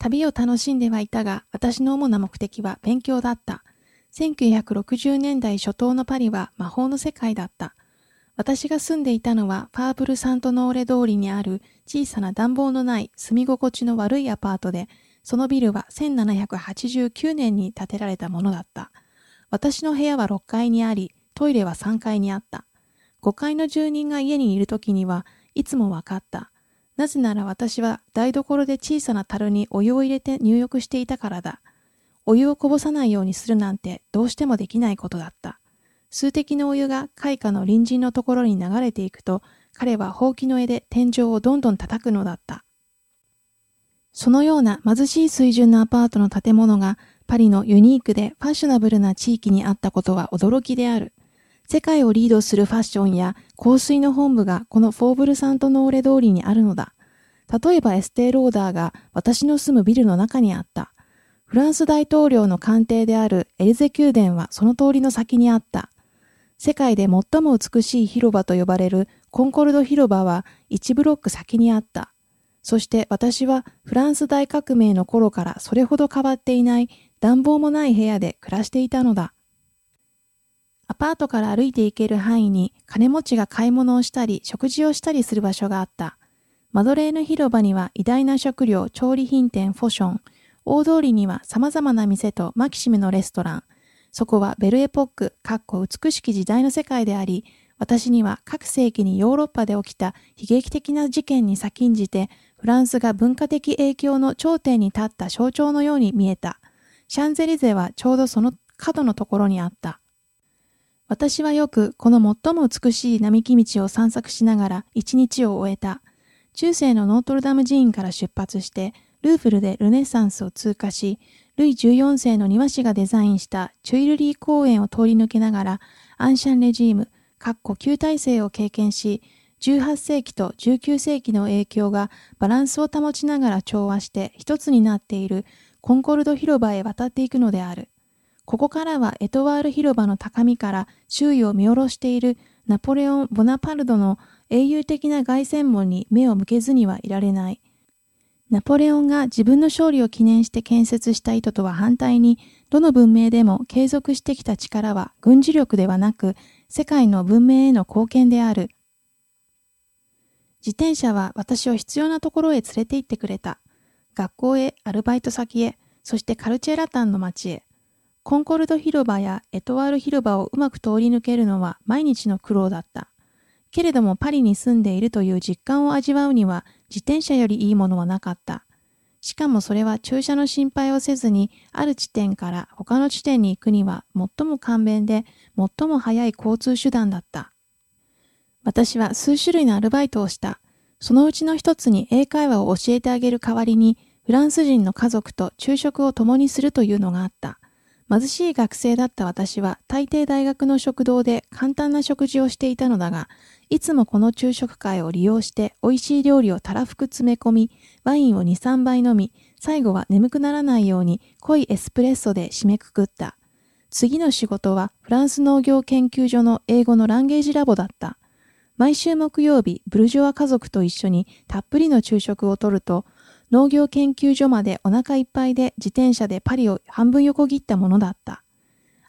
旅を楽しんではいたが、私の主な目的は勉強だった。1960年代初頭のパリは魔法の世界だった。私が住んでいたのはファーブル・サントノーレ通りにある小さな暖房のない住み心地の悪いアパートで、そのビルは1789年に建てられたものだった。私の部屋は6階にあり、トイレは3階にあった。5階の住人が家にいる時にはいつも分かった。なぜなら私は台所で小さな樽にお湯を入れて入浴していたからだ。お湯をこぼさないようにするなんてどうしてもできないことだった。数滴のお湯が開花の隣人のところに流れていくと、彼はほうきの絵で天井をどんどん叩くのだった。そのような貧しい水準のアパートの建物がパリのユニークでファッショナブルな地域にあったことは驚きである。世界をリードするファッションや香水の本部がこのフォーブルサントノーレ通りにあるのだ。例えばエステーローダーが私の住むビルの中にあった。フランス大統領の官邸であるエリゼ宮殿はその通りの先にあった。世界で最も美しい広場と呼ばれるコンコルド広場は1ブロック先にあった。そして私はフランス大革命の頃からそれほど変わっていない暖房もない部屋で暮らしていたのだ。アパートから歩いて行ける範囲に金持ちが買い物をしたり食事をしたりする場所があった。マドレーヌ広場には偉大な食料調理品店フォション、大通りには様々な店とマキシムのレストラン、そこはベルエポック、かっこ美しき時代の世界であり、私には各世紀にヨーロッパで起きた悲劇的な事件に先んじて、フランスが文化的影響の頂点に立った象徴のように見えた。シャンゼリゼはちょうどその角のところにあった。私はよくこの最も美しい並木道を散策しながら一日を終えた。中世のノートルダム寺院から出発して、ルーブルでルネサンスを通過し、ルイ14世の庭師がデザインしたチュイルリー公園を通り抜けながら、アンシャンレジーム、かっこ旧体制を経験し、18世紀と19世紀の影響がバランスを保ちながら調和して一つになっているコンコルド広場へ渡っていくのである。ここからはエトワール広場の高みから周囲を見下ろしているナポレオン・ボナパルドの英雄的な凱旋門に目を向けずにはいられない。ナポレオンが自分の勝利を記念して建設した意図とは反対に、どの文明でも継続してきた力は軍事力ではなく、世界の文明への貢献である。自転車は私を必要なところへ連れて行ってくれた。学校へ、アルバイト先へ、そしてカルチェラタンの街へ。コンコルド広場やエトワール広場をうまく通り抜けるのは毎日の苦労だった。けれどもパリに住んでいるという実感を味わうには自転車よりいいものはなかった。しかもそれは駐車の心配をせずに、ある地点から他の地点に行くには最も簡便で最も早い交通手段だった。私は数種類のアルバイトをした。そのうちの一つに英会話を教えてあげる代わりに、フランス人の家族と昼食を共にするというのがあった。貧しい学生だった私は大抵大学の食堂で簡単な食事をしていたのだが、いつもこの昼食会を利用して美味しい料理をたらふく詰め込み、ワインを2、3杯飲み、最後は眠くならないように濃いエスプレッソで締めくくった。次の仕事はフランス農業研究所の英語のランゲージラボだった。毎週木曜日、ブルジョア家族と一緒にたっぷりの昼食をとると、農業研究所までお腹いっぱいで自転車でパリを半分横切ったものだった。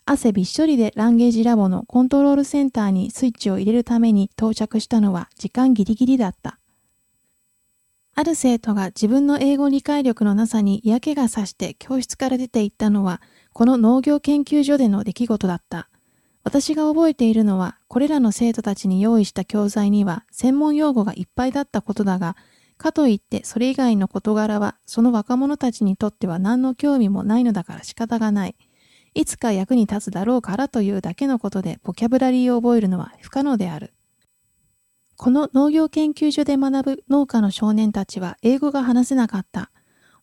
汗びっしょりでランゲージラボのコントロールセンターにスイッチを入れるために到着したのは時間ギリギリだった。ある生徒が自分の英語理解力のなさに嫌気がさして教室から出て行ったのは、この農業研究所での出来事だった。私が覚えているのは、これらの生徒たちに用意した教材には専門用語がいっぱいだったことだが、かといってそれ以外の事柄はその若者たちにとっては何の興味もないのだから仕方がない。いつか役に立つだろうからというだけのことでボキャブラリーを覚えるのは不可能である。この農業研究所で学ぶ農家の少年たちは英語が話せなかった。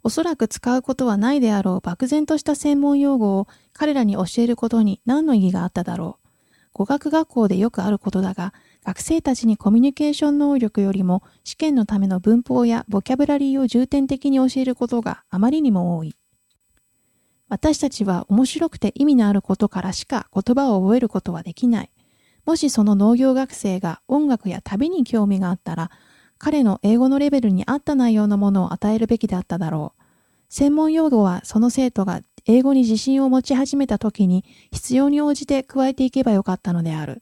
おそらく使うことはないであろう漠然とした専門用語を彼らに教えることに何の意義があっただろう。語学学校でよくあることだが、学生たちにコミュニケーション能力よりも試験のための文法やボキャブラリーを重点的に教えることがあまりにも多い。私たちは面白くて意味のあることからしか言葉を覚えることはできない。もしその農業学生が音楽や旅に興味があったら、彼の英語のレベルに合った内容のものを与えるべきだっただろう。専門用語はその生徒が英語に自信を持ち始めた時に必要に応じて加えていけばよかったのである。